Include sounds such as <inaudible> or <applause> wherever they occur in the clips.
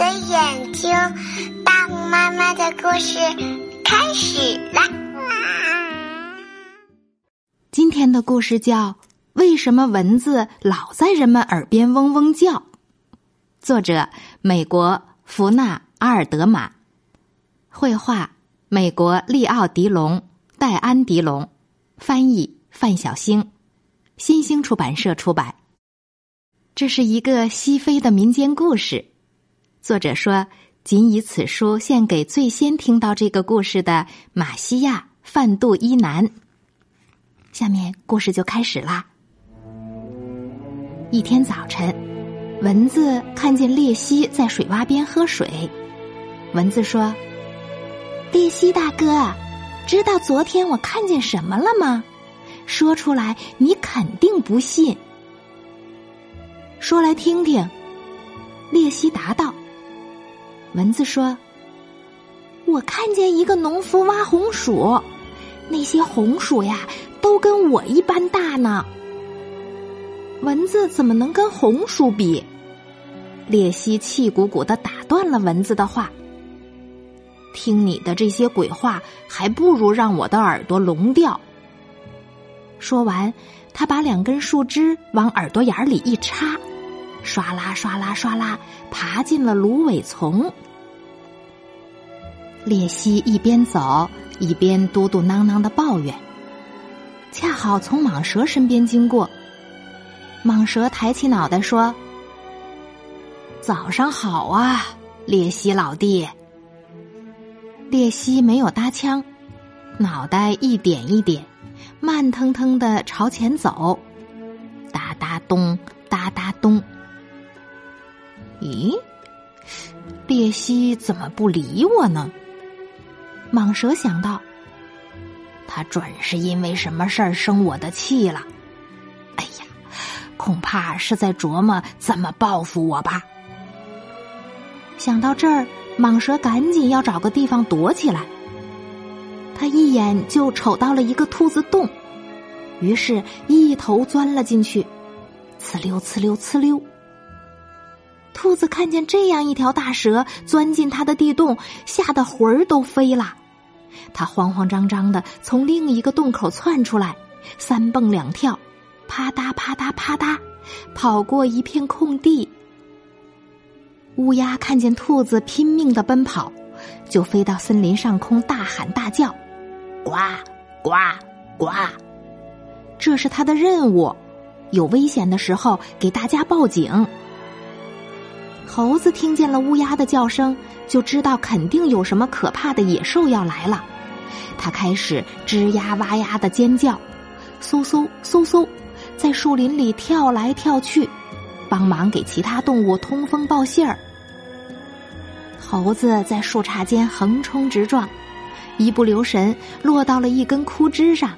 的眼睛，大虎妈妈的故事开始啦！今天的故事叫《为什么蚊子老在人们耳边嗡嗡叫》，作者美国福纳·阿尔德玛，绘画美国利奥·迪龙、戴安·迪龙，翻译范小星，新兴出版社出版。这是一个西非的民间故事。作者说：“仅以此书献给最先听到这个故事的马西亚·范杜伊南。”下面故事就开始啦。一天早晨，蚊子看见鬣蜥在水洼边喝水。蚊子说：“鬣蜥大哥，知道昨天我看见什么了吗？说出来，你肯定不信。”说来听听，鬣蜥答道。蚊子说：“我看见一个农夫挖红薯，那些红薯呀，都跟我一般大呢。蚊子怎么能跟红薯比？”鬣蜥气鼓鼓的打断了蚊子的话：“听你的这些鬼话，还不如让我的耳朵聋掉。”说完，他把两根树枝往耳朵眼里一插。唰啦唰啦唰啦，爬进了芦苇丛。鬣蜥一边走一边嘟嘟囔囔的抱怨。恰好从蟒蛇身边经过，蟒蛇抬起脑袋说：“早上好啊，鬣蜥老弟。”鬣蜥没有搭腔，脑袋一点一点，慢腾腾的朝前走，哒哒咚，哒哒咚。咦，鬣蜥怎么不理我呢？蟒蛇想到，他准是因为什么事儿生我的气了。哎呀，恐怕是在琢磨怎么报复我吧。想到这儿，蟒蛇赶紧要找个地方躲起来。他一眼就瞅到了一个兔子洞，于是一头钻了进去，呲溜呲溜呲溜。兔子看见这样一条大蛇钻进它的地洞，吓得魂儿都飞了。它慌慌张张的从另一个洞口窜出来，三蹦两跳，啪嗒啪嗒啪嗒，跑过一片空地。乌鸦看见兔子拼命的奔跑，就飞到森林上空大喊大叫：“呱呱呱！”这是它的任务，有危险的时候给大家报警。猴子听见了乌鸦的叫声，就知道肯定有什么可怕的野兽要来了。它开始吱呀哇呀的尖叫，嗖嗖嗖嗖，在树林里跳来跳去，帮忙给其他动物通风报信儿。猴子在树杈间横冲直撞，一不留神落到了一根枯枝上，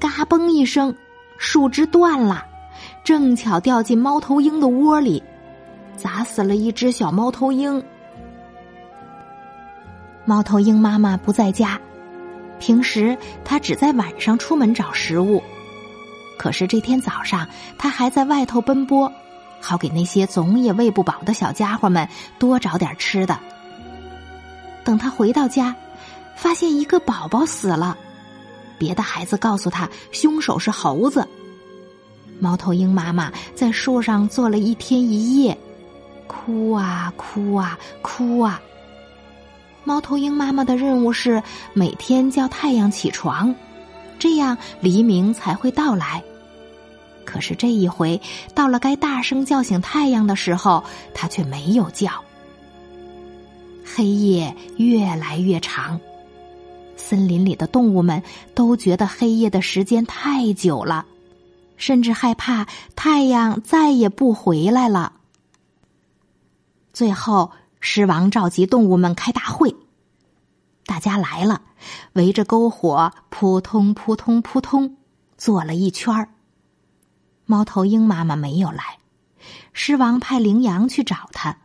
嘎嘣一声，树枝断了，正巧掉进猫头鹰的窝里。砸死了一只小猫头鹰。猫头鹰妈妈不在家，平时它只在晚上出门找食物。可是这天早上，它还在外头奔波，好给那些总也喂不饱的小家伙们多找点吃的。等他回到家，发现一个宝宝死了，别的孩子告诉他，凶手是猴子。猫头鹰妈妈在树上坐了一天一夜。哭啊哭啊哭啊！猫头鹰妈妈的任务是每天叫太阳起床，这样黎明才会到来。可是这一回到了该大声叫醒太阳的时候，它却没有叫。黑夜越来越长，森林里的动物们都觉得黑夜的时间太久了，甚至害怕太阳再也不回来了。最后，狮王召集动物们开大会。大家来了，围着篝火，扑通扑通扑通，坐了一圈儿。猫头鹰妈妈没有来，狮王派羚羊去找他。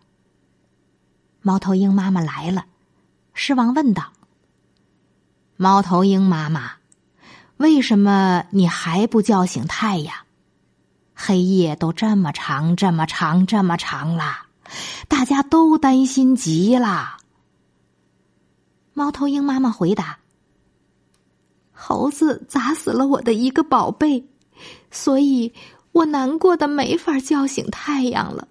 猫头鹰妈妈来了，狮王问道：“猫头鹰妈妈，为什么你还不叫醒太阳？黑夜都这么长，这么长，这么长了。”大家都担心极了。猫头鹰妈妈回答：“猴子砸死了我的一个宝贝，所以我难过的没法叫醒太阳了。”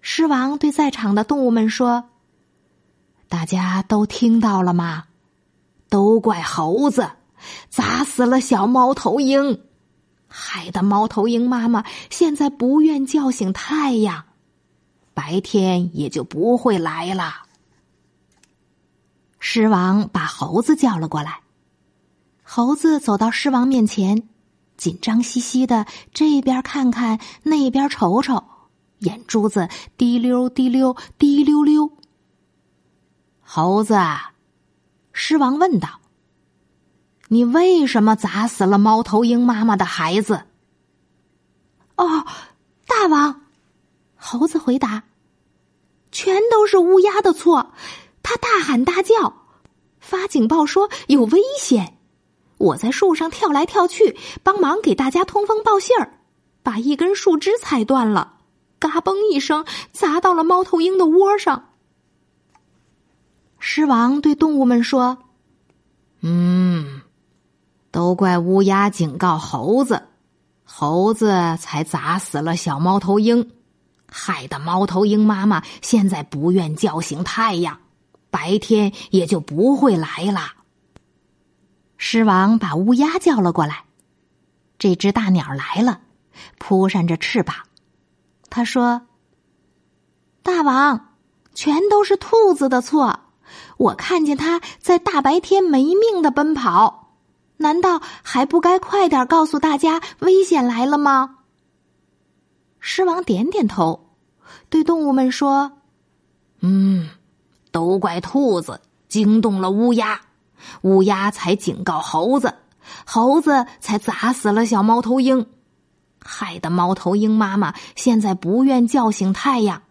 狮王对在场的动物们说：“大家都听到了吗？都怪猴子砸死了小猫头鹰，害得猫头鹰妈妈现在不愿叫醒太阳，白天也就不会来了。”狮王把猴子叫了过来。猴子走到狮王面前，紧张兮兮的这边看看，那边瞅瞅，眼珠子滴溜滴溜滴溜溜。猴子，狮王问道：“你为什么砸死了猫头鹰妈妈的孩子？”哦，大王，猴子回答：“全都是乌鸦的错。”他大喊大叫，发警报说有危险。我在树上跳来跳去，帮忙给大家通风报信儿，把一根树枝踩断了，嘎嘣一声砸到了猫头鹰的窝上。狮王对动物们说：“嗯，都怪乌鸦警告猴子，猴子才砸死了小猫头鹰，害得猫头鹰妈妈现在不愿叫醒太阳。”白天也就不会来了。狮王把乌鸦叫了过来，这只大鸟来了，扑扇着翅膀。他说：“大王，全都是兔子的错。我看见它在大白天没命的奔跑，难道还不该快点告诉大家危险来了吗？”狮王点点头，对动物们说：“嗯。”都怪兔子惊动了乌鸦，乌鸦才警告猴子，猴子才砸死了小猫头鹰，害得猫头鹰妈妈现在不愿叫醒太阳，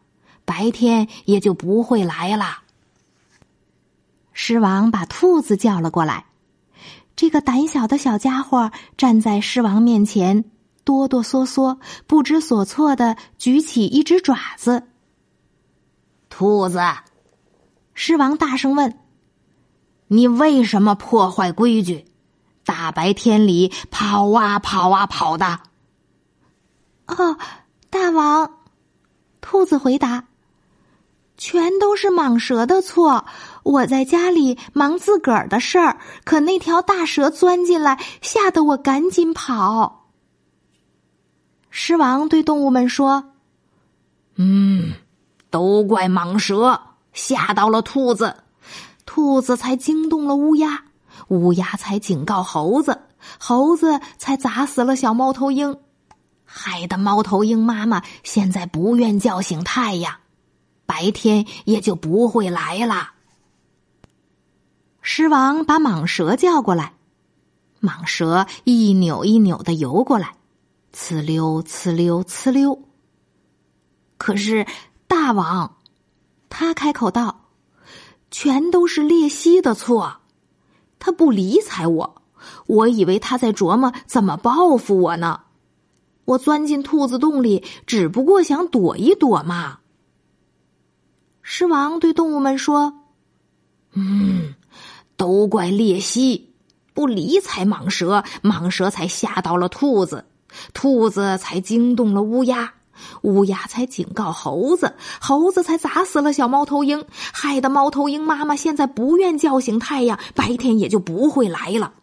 白天也就不会来了。狮王把兔子叫了过来，这个胆小的小家伙站在狮王面前，哆哆嗦嗦、不知所措的举起一只爪子。兔子。狮王大声问：“你为什么破坏规矩？大白天里跑啊跑啊跑的？”哦，大王，兔子回答：“全都是蟒蛇的错。我在家里忙自个儿的事儿，可那条大蛇钻进来，吓得我赶紧跑。”狮王对动物们说：“嗯，都怪蟒蛇。”吓到了兔子，兔子才惊动了乌鸦，乌鸦才警告猴子，猴子才砸死了小猫头鹰，害得猫头鹰妈妈现在不愿叫醒太阳，白天也就不会来了。狮王把蟒蛇叫过来，蟒蛇一扭一扭的游过来，呲溜呲溜呲溜。可是大王。他开口道：“全都是鬣蜥的错，他不理睬我，我以为他在琢磨怎么报复我呢。我钻进兔子洞里，只不过想躲一躲嘛。”狮王对动物们说：“嗯，都怪鬣蜥，不理睬蟒蛇，蟒蛇才吓到了兔子，兔子才惊动了乌鸦。”乌鸦才警告猴子，猴子才砸死了小猫头鹰，害得猫头鹰妈妈现在不愿叫醒太阳，白天也就不会来了。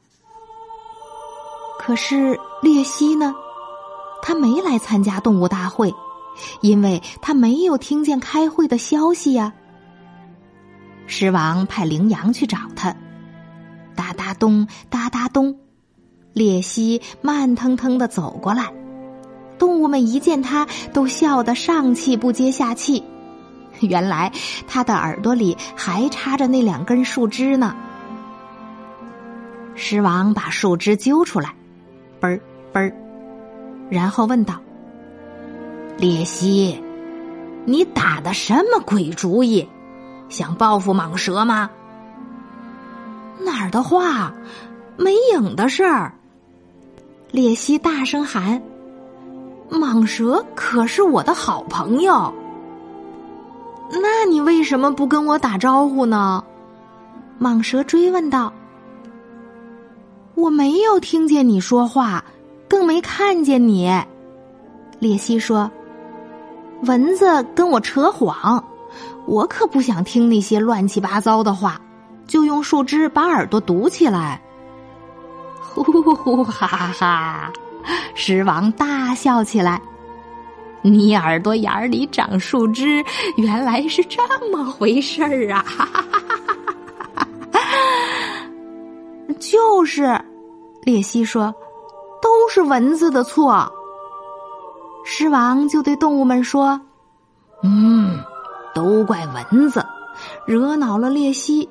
可是鬣蜥呢？他没来参加动物大会，因为他没有听见开会的消息呀。狮王派羚羊去找他，哒哒咚，哒哒咚，鬣蜥慢腾腾的走过来。动物们一见他，都笑得上气不接下气。<laughs> 原来他的耳朵里还插着那两根树枝呢。狮王把树枝揪出来，嘣儿嘣儿，然后问道：“鬣蜥，你打的什么鬼主意？想报复蟒蛇吗？”哪儿的话，没影的事儿。鬣蜥大声喊。蟒蛇可是我的好朋友。那你为什么不跟我打招呼呢？蟒蛇追问道。我没有听见你说话，更没看见你。鬣蜥说：“蚊子跟我扯谎，我可不想听那些乱七八糟的话，就用树枝把耳朵堵起来。” <laughs> 呼呼哈哈哈！狮王大笑起来。你耳朵眼里长树枝，原来是这么回事儿啊！哈哈哈哈哈！就是，鬣蜥说，都是蚊子的错。狮王就对动物们说：“嗯，都怪蚊子，惹恼了鬣蜥，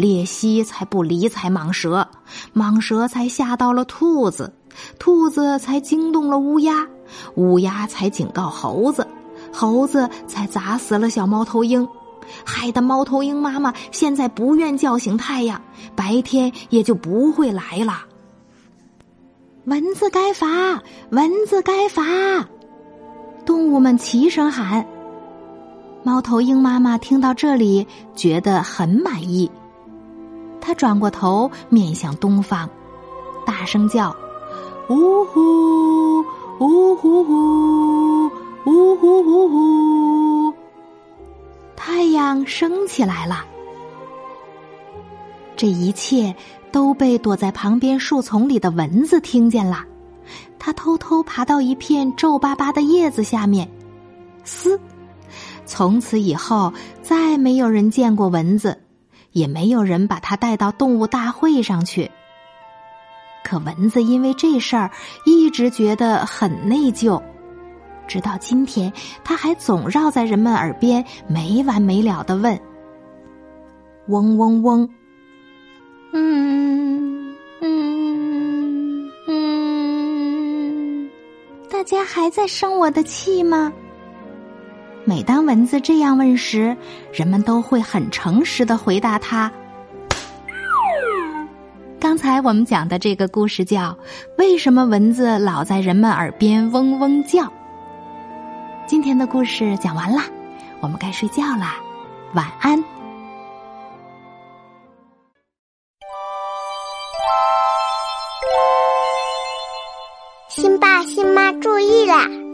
鬣蜥才不理睬蟒蛇，蟒蛇才吓到了兔子，兔子才惊动了乌鸦。”乌鸦才警告猴子，猴子才砸死了小猫头鹰，害得猫头鹰妈妈现在不愿叫醒太阳，白天也就不会来了。蚊子该罚，蚊子该罚！动物们齐声喊。猫头鹰妈妈听到这里，觉得很满意，他转过头面向东方，大声叫：“呜呼！”呜呼呼，呜呼呼呼！太阳升起来了。这一切都被躲在旁边树丛里的蚊子听见了。它偷偷爬到一片皱巴巴的叶子下面，嘶！从此以后，再没有人见过蚊子，也没有人把它带到动物大会上去。可蚊子因为这事儿一直觉得很内疚，直到今天，他还总绕在人们耳边没完没了的问：“嗡嗡嗡，嗯嗯嗯，大家还在生我的气吗？”每当蚊子这样问时，人们都会很诚实的回答他。刚才我们讲的这个故事叫《为什么蚊子老在人们耳边嗡嗡叫》。今天的故事讲完啦，我们该睡觉啦，晚安。新爸新妈注意啦！